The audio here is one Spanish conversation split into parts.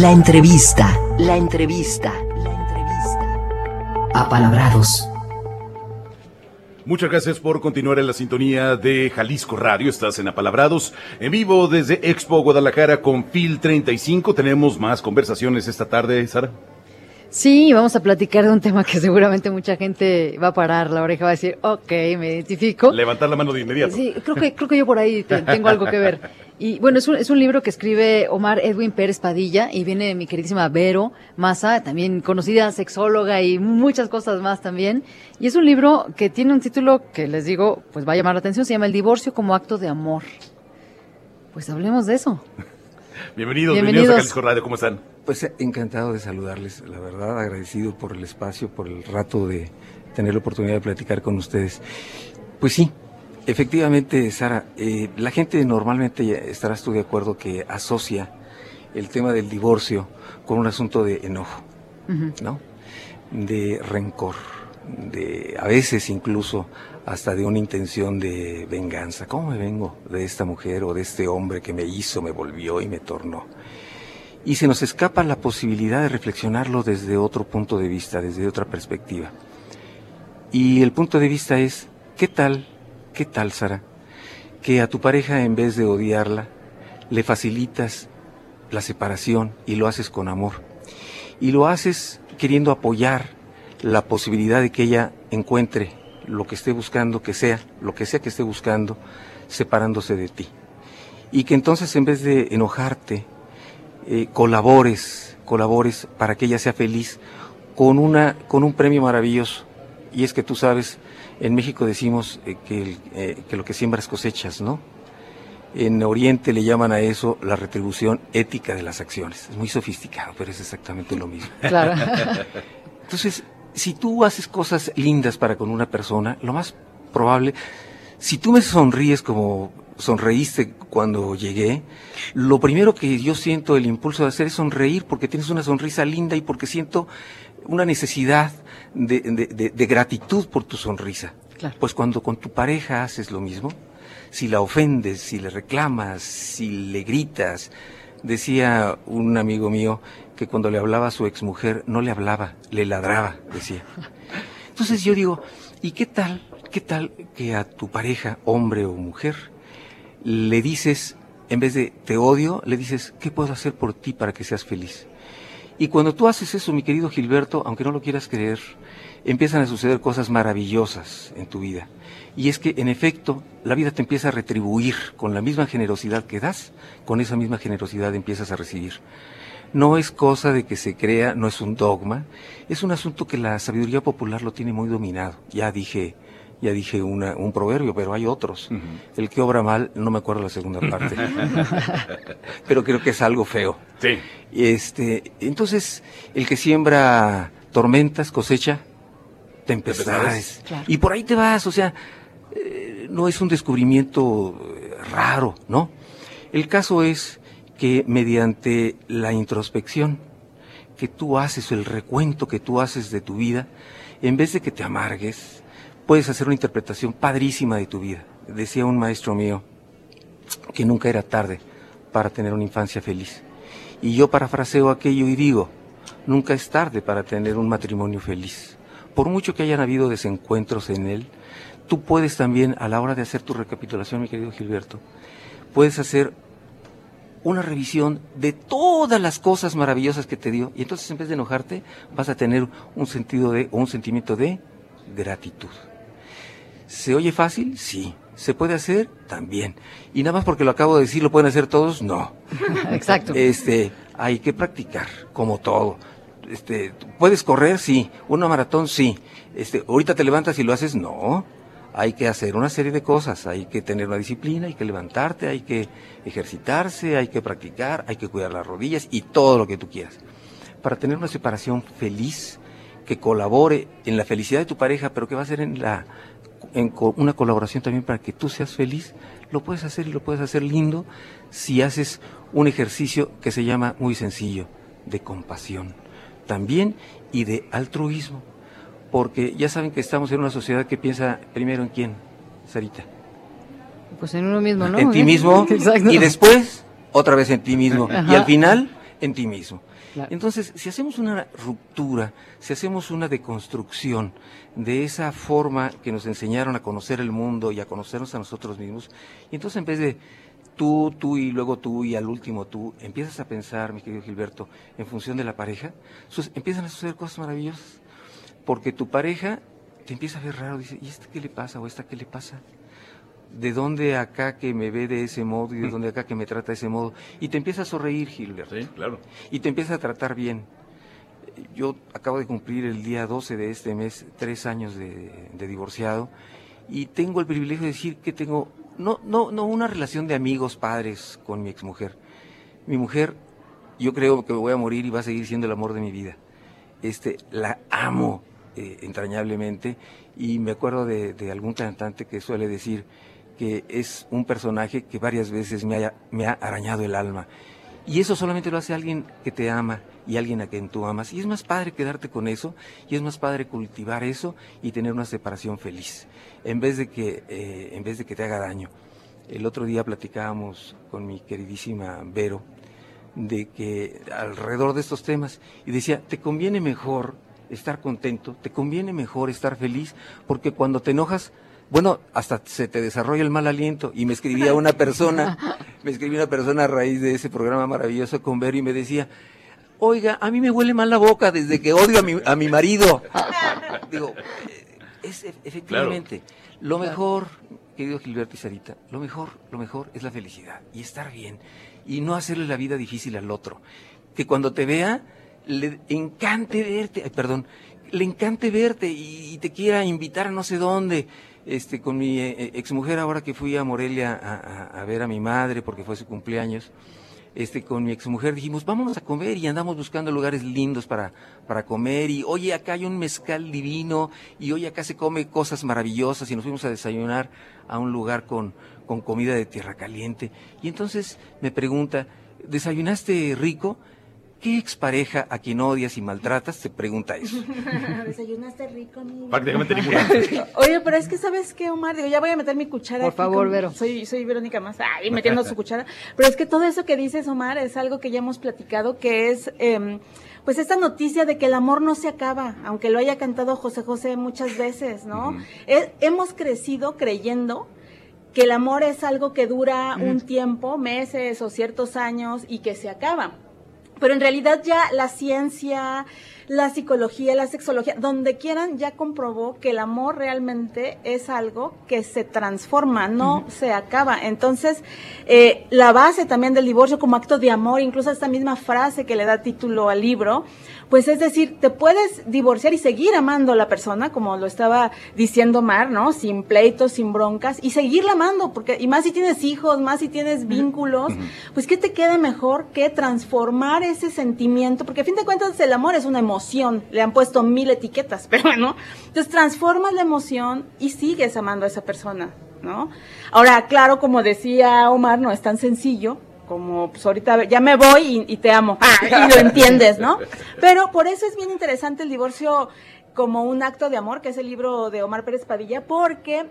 La entrevista. La entrevista. La entrevista. Apalabrados. Muchas gracias por continuar en la sintonía de Jalisco Radio. Estás en Apalabrados, en vivo desde Expo Guadalajara con Phil 35. Tenemos más conversaciones esta tarde, Sara. Sí, vamos a platicar de un tema que seguramente mucha gente va a parar la oreja, va a decir, ok, me identifico. Levantar la mano de inmediato. Sí, creo que, creo que yo por ahí tengo algo que ver. Y bueno, es un, es un libro que escribe Omar Edwin Pérez Padilla y viene mi queridísima Vero Massa, también conocida sexóloga y muchas cosas más también. Y es un libro que tiene un título que les digo, pues va a llamar la atención, se llama El divorcio como acto de amor. Pues hablemos de eso. Bienvenidos, bienvenidos, a Jalisco Radio, ¿cómo están? Pues eh, encantado de saludarles, la verdad agradecido por el espacio, por el rato de tener la oportunidad de platicar con ustedes. Pues sí, efectivamente, Sara, eh, la gente normalmente estarás tú de acuerdo que asocia el tema del divorcio con un asunto de enojo, ¿no? De rencor, de a veces incluso hasta de una intención de venganza. ¿Cómo me vengo de esta mujer o de este hombre que me hizo, me volvió y me tornó? y se nos escapa la posibilidad de reflexionarlo desde otro punto de vista, desde otra perspectiva. Y el punto de vista es, ¿qué tal, qué tal, Sara, que a tu pareja en vez de odiarla, le facilitas la separación y lo haces con amor? Y lo haces queriendo apoyar la posibilidad de que ella encuentre lo que esté buscando, que sea, lo que sea que esté buscando, separándose de ti. Y que entonces en vez de enojarte, eh, colabores, colabores para que ella sea feliz con, una, con un premio maravilloso. Y es que tú sabes, en México decimos eh, que, eh, que lo que siembras cosechas, ¿no? En Oriente le llaman a eso la retribución ética de las acciones. Es muy sofisticado, pero es exactamente lo mismo. Claro. Entonces, si tú haces cosas lindas para con una persona, lo más probable, si tú me sonríes como sonreíste cuando llegué, lo primero que yo siento el impulso de hacer es sonreír porque tienes una sonrisa linda y porque siento una necesidad de, de, gratitud por tu sonrisa. Pues cuando con tu pareja haces lo mismo, si la ofendes, si le reclamas, si le gritas, decía un amigo mío que cuando le hablaba a su exmujer no le hablaba, le ladraba, decía. Entonces yo digo, ¿y qué tal, qué tal que a tu pareja, hombre o mujer, le dices, en vez de te odio, le dices, ¿qué puedo hacer por ti para que seas feliz? Y cuando tú haces eso, mi querido Gilberto, aunque no lo quieras creer, empiezan a suceder cosas maravillosas en tu vida. Y es que, en efecto, la vida te empieza a retribuir con la misma generosidad que das, con esa misma generosidad empiezas a recibir. No es cosa de que se crea, no es un dogma, es un asunto que la sabiduría popular lo tiene muy dominado. Ya dije, ya dije una, un proverbio, pero hay otros. El que obra mal, no me acuerdo la segunda parte, pero creo que es algo feo. Sí. Este, entonces, el que siembra tormentas cosecha tempestades. Y por ahí te vas, o sea, eh, no es un descubrimiento eh, raro, ¿no? El caso es que mediante la introspección que tú haces, el recuento que tú haces de tu vida, en vez de que te amargues, puedes hacer una interpretación padrísima de tu vida. Decía un maestro mío que nunca era tarde para tener una infancia feliz. Y yo parafraseo aquello y digo, nunca es tarde para tener un matrimonio feliz. Por mucho que hayan habido desencuentros en él, tú puedes también, a la hora de hacer tu recapitulación, mi querido Gilberto, puedes hacer una revisión de todas las cosas maravillosas que te dio. Y entonces en vez de enojarte, vas a tener un sentido de, o un sentimiento de gratitud. ¿Se oye fácil? Sí. ¿Se puede hacer? También. Y nada más porque lo acabo de decir, ¿lo pueden hacer todos? No. Exacto. Este, hay que practicar, como todo. Este, ¿puedes correr? Sí. ¿Una maratón? Sí. Este, ¿ahorita te levantas y lo haces? No. Hay que hacer una serie de cosas. Hay que tener una disciplina, hay que levantarte, hay que ejercitarse, hay que practicar, hay que cuidar las rodillas y todo lo que tú quieras. Para tener una separación feliz, que colabore en la felicidad de tu pareja, pero que va a ser en la en una colaboración también para que tú seas feliz, lo puedes hacer y lo puedes hacer lindo si haces un ejercicio que se llama muy sencillo, de compasión también y de altruismo. Porque ya saben que estamos en una sociedad que piensa primero en quién, Sarita. Pues en uno mismo, ¿no? En ti mismo y después otra vez en ti mismo. Y al final en ti mismo. Entonces, si hacemos una ruptura, si hacemos una deconstrucción de esa forma que nos enseñaron a conocer el mundo y a conocernos a nosotros mismos, y entonces en vez de tú, tú y luego tú y al último tú, empiezas a pensar, mi querido Gilberto, en función de la pareja, empiezan a suceder cosas maravillosas, porque tu pareja te empieza a ver raro, dice, ¿y este qué le pasa o esta qué le pasa? ¿De dónde acá que me ve de ese modo y de mm. dónde acá que me trata de ese modo? Y te empieza a sonreír, Gilberto. Sí, claro. Y te empieza a tratar bien. Yo acabo de cumplir el día 12 de este mes tres años de, de divorciado y tengo el privilegio de decir que tengo no, no, no una relación de amigos, padres con mi exmujer. Mi mujer, yo creo que me voy a morir y va a seguir siendo el amor de mi vida. Este, la amo eh, entrañablemente y me acuerdo de, algún cantante que suele decir que es un personaje que varias veces me, ha arañado el alma. Y eso solamente lo hace alguien que te ama y alguien a quien tú amas. Y es más padre quedarte con eso, y es más padre cultivar eso y tener una separación feliz, en vez de que, eh, en vez de que te haga daño. El otro día platicábamos con mi queridísima Vero de que alrededor de estos temas, y decía, te conviene mejor estar contento, te conviene mejor estar feliz, porque cuando te enojas, bueno, hasta se te desarrolla el mal aliento. Y me escribía una persona, me escribía una persona a raíz de ese programa maravilloso con Vero y me decía, oiga, a mí me huele mal la boca desde que odio a mi, a mi marido. Digo, eh, es efectivamente, lo mejor, querido Gilberto y Sarita, lo mejor, lo mejor es la felicidad y estar bien y no hacerle la vida difícil al otro. Que cuando te vea, le encante verte, perdón, le encante verte y, te quiera invitar a no sé dónde. Este, con mi eh, eh, exmujer ahora que fui a Morelia a ver a mi madre porque fue su cumpleaños, este, con mi exmujer dijimos, vámonos a comer y andamos buscando lugares lindos para, para comer y oye, acá hay un mezcal divino y oye, acá se come cosas maravillosas y nos fuimos a desayunar a un lugar con, con comida de tierra caliente. Y entonces me pregunta, ¿desayunaste rico? ¿Qué expareja a quien odias y maltratas te pregunta eso? Desayunaste rico, mi Prácticamente ninguna. Oye, pero es que ¿sabes qué, Omar? Digo, ya voy a meter mi cuchara. Por favor, Vero. Soy, soy Verónica más. Ay, metiendo su cuchara. Pero es que todo eso que dices, Omar, es algo que ya hemos platicado, que es... Eh, pues esta noticia de que el amor no se acaba, aunque lo haya cantado José José muchas veces, ¿no? hemos crecido creyendo que el amor es algo que dura un tiempo, meses o ciertos años y que se acaba. Pero en realidad ya la ciencia, la psicología, la sexología, donde quieran, ya comprobó que el amor realmente es algo que se transforma, no se acaba. Entonces, eh, la base también del divorcio como acto de amor, incluso esta misma frase que le da título al libro, pues es decir, te puedes divorciar y seguir amando a la persona, como lo estaba diciendo Mar, ¿no? Sin pleitos, sin broncas, y seguirla amando, porque, y más si tienes hijos, más si tienes vínculos, pues ¿qué te queda mejor que transformar ese sentimiento? Porque a fin de cuentas el amor es una emoción, le han puesto mil etiquetas, pero bueno, entonces transformas la emoción y sigues amando a esa persona, ¿no? Ahora, claro, como decía Omar, no es tan sencillo, como pues ahorita ya me voy y, te amo, ah, y lo entiendes, ¿no? Pero por eso es bien interesante el divorcio como un acto de amor, que es el libro de Omar Pérez Padilla, porque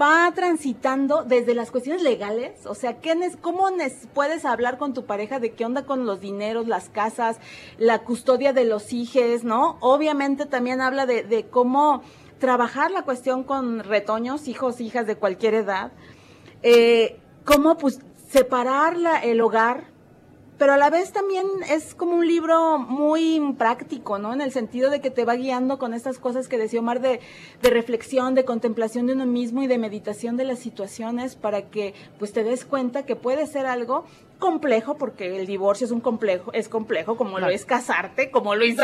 va transitando desde las cuestiones legales, o sea, ¿qué, ¿cómo puedes hablar con tu pareja de qué onda con los dineros, las casas, la custodia de los hijos, ¿no? Obviamente también habla de, de cómo trabajar la cuestión con retoños, hijos, hijas de cualquier edad, eh, cómo pues separar el hogar, pero a la vez también es como un libro muy práctico, ¿no? En el sentido de que te va guiando con estas cosas que decía Omar de, de reflexión, de contemplación de uno mismo y de meditación de las situaciones para que pues te des cuenta que puede ser algo complejo, porque el divorcio es un complejo, es complejo, como lo es casarte, como lo es,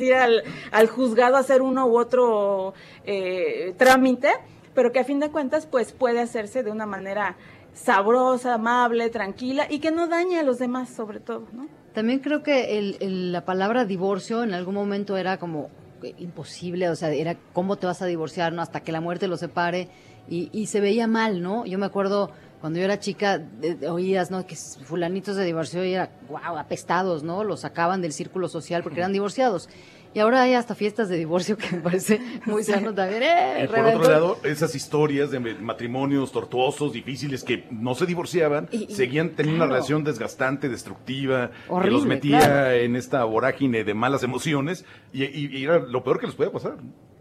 ir al, al, juzgado a hacer uno u otro eh, trámite, pero que a fin de cuentas pues puede hacerse de una manera sabrosa, amable, tranquila y que no dañe a los demás sobre todo, ¿no? También creo que la palabra divorcio en algún momento era como imposible, o sea, era cómo te vas a divorciar, ¿no? Hasta que la muerte los separe y, se veía mal, ¿no? Yo me acuerdo cuando yo era chica, oías, ¿no? Que fulanitos se divorció y era, wow, apestados, ¿no? Los sacaban del círculo social porque eran divorciados. Y ahora hay hasta fiestas de divorcio que me parece muy sano también. ¡Eh, Y por reventó! otro lado, esas historias de matrimonios tortuosos, difíciles, que no se divorciaban, Y- y- seguían teniendo una relación desgastante, destructiva, que los metía claro. en esta vorágine de malas emociones, y, y- y era lo peor que les podía pasar.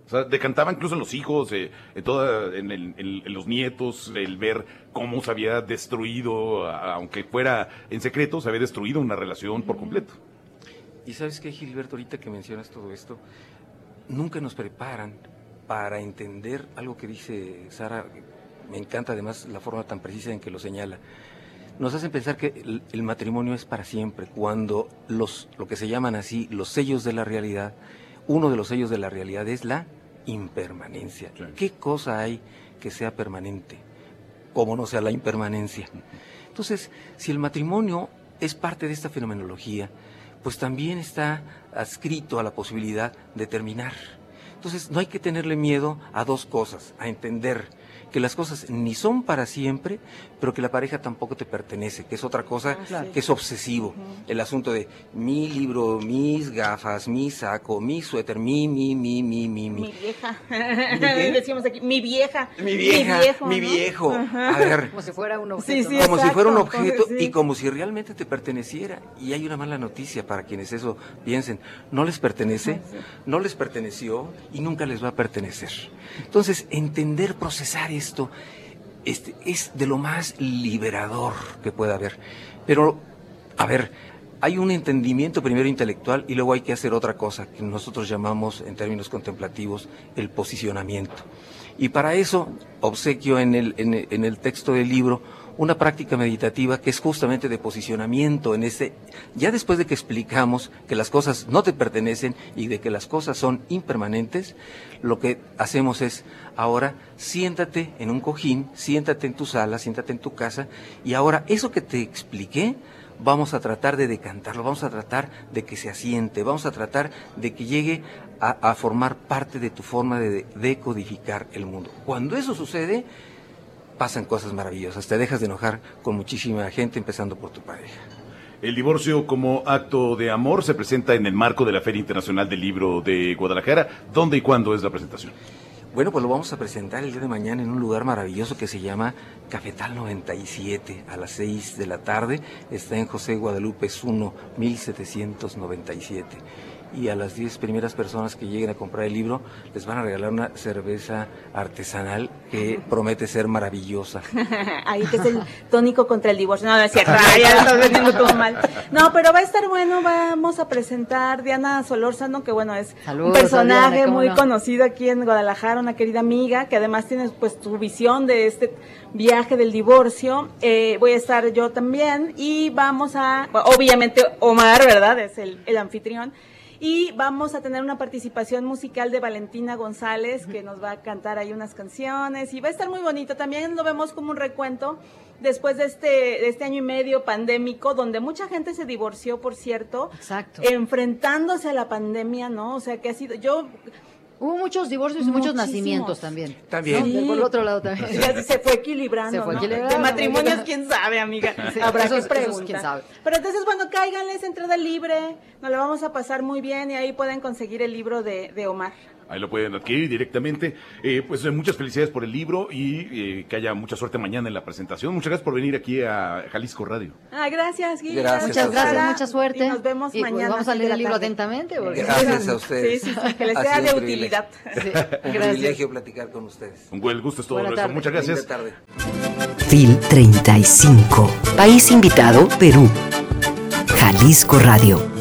O sea, decantaban incluso en los hijos, eh, en, toda, en, el- en- en los nietos, el ver cómo se había destruido, a- aunque fuera en secreto, se había destruido una relación por completo. Y sabes qué, Gilberto, ahorita que mencionas todo esto, nunca nos preparan para entender algo que dice Sara. Me encanta además la forma tan precisa en que lo señala. Nos hacen pensar que el, el matrimonio es para siempre, cuando los, lo que se llaman así, los sellos de la realidad, uno de los sellos de la realidad es la impermanencia. ¿Qué cosa hay que sea permanente? Como no sea la impermanencia. Entonces, si el matrimonio es parte de esta fenomenología, pues también está adscrito a la posibilidad de terminar. Entonces, no hay que tenerle miedo a dos cosas, a entender que las cosas ni son para siempre, pero que la pareja tampoco te pertenece, que es otra cosa Claro. que es obsesivo. El asunto de mi libro, mis gafas, mi saco, mi suéter, mi, mi, mi, mi, mi, mi. Mi vieja. qué? Decimos aquí, mi vieja. Mi vieja, viejo, mi viejo. A ver, Como si fuera un objeto. sí, ¿no? como si fuera un objeto sí. y como si realmente te perteneciera. Y hay una mala noticia para quienes eso piensen. No les pertenece, no les perteneció y nunca les va a pertenecer. Entonces, entender, procesar esto este, es de lo más liberador que pueda haber. Pero, a ver, hay un entendimiento primero intelectual y luego hay que hacer otra cosa que nosotros llamamos en términos contemplativos el posicionamiento. Y para eso obsequio en el, en el- en el texto del libro una práctica meditativa que es justamente de posicionamiento en ese, ya después de que explicamos que las cosas no te pertenecen y de que las cosas son impermanentes, lo que hacemos es ahora siéntate en un cojín, siéntate en tu sala, siéntate en tu casa y ahora eso que te expliqué, vamos a tratar de decantarlo, vamos a tratar de que se asiente, vamos a tratar de que llegue a, a formar parte de tu forma de decodificar el mundo. Cuando eso sucede, pasan cosas maravillosas, te dejas de enojar con muchísima gente, empezando por tu pareja. El divorcio como acto de amor se presenta en el marco de la Feria Internacional del Libro de Guadalajara. ¿Dónde y cuándo es la presentación? Bueno, pues lo vamos a presentar el día de mañana en un lugar maravilloso que se llama Cafetal 97 a las 6 de la tarde. Está en José Guadalupe 1, 1797. Y a las 10 primeras personas que lleguen a comprar el libro les van a regalar una cerveza artesanal que promete ser maravillosa. Ahí que es el tónico contra el divorcio. No, no es cierto, ay, ya lo estás vendiendo todo mal. No, pero va a estar bueno, vamos a presentar Diana Solórzano, que bueno, es Saludos, un personaje Diana, ¿cómo muy no? conocido aquí en Guadalajara, una querida amiga, que además tiene pues tu visión de este viaje del divorcio. Eh, voy a estar yo también y vamos a, obviamente Omar, ¿verdad? Es el, el anfitrión. Y vamos a tener una participación musical de Valentina González, que nos va a cantar ahí unas canciones y va a estar muy bonito. También lo vemos como un recuento después de este, de este año y medio pandémico, donde mucha gente se divorció, por cierto, Exacto. enfrentándose a la pandemia, ¿no? O sea, que ha sido, yo Hubo muchos divorcios y muchos Muchísimos. nacimientos también. También. ¿no? Sí. Por el otro lado también. Ya se fue equilibrando. Se fue ¿no? equilibrando, De matrimonios, amiga. quién sabe, amiga. Sí, Habrá esos- que esos, preguntar. quién sabe. Pero entonces, bueno, cáiganles, entrada libre. Nos la vamos a pasar muy bien y ahí pueden conseguir el libro de, de Omar. Ahí lo pueden adquirir directamente. Eh, pues eh, muchas felicidades por el libro y eh, que haya mucha suerte mañana en la presentación. Muchas gracias por venir aquí a Jalisco Radio. Ah, gracias, Gui. Gracias Muchas gracias, mucha suerte. Y nos vemos Y, pues, mañana. vamos a leer el libro tarde. atentamente. porque- Gracias a ustedes. Sí, sí, sí, que les sea de utilidad. Sí, Un gracias. privilegio platicar con ustedes. Un buen gusto es todo Buena nuestro. tarde. Muchas gracias. Tarde. FIL 35. País invitado, Perú. Jalisco Radio.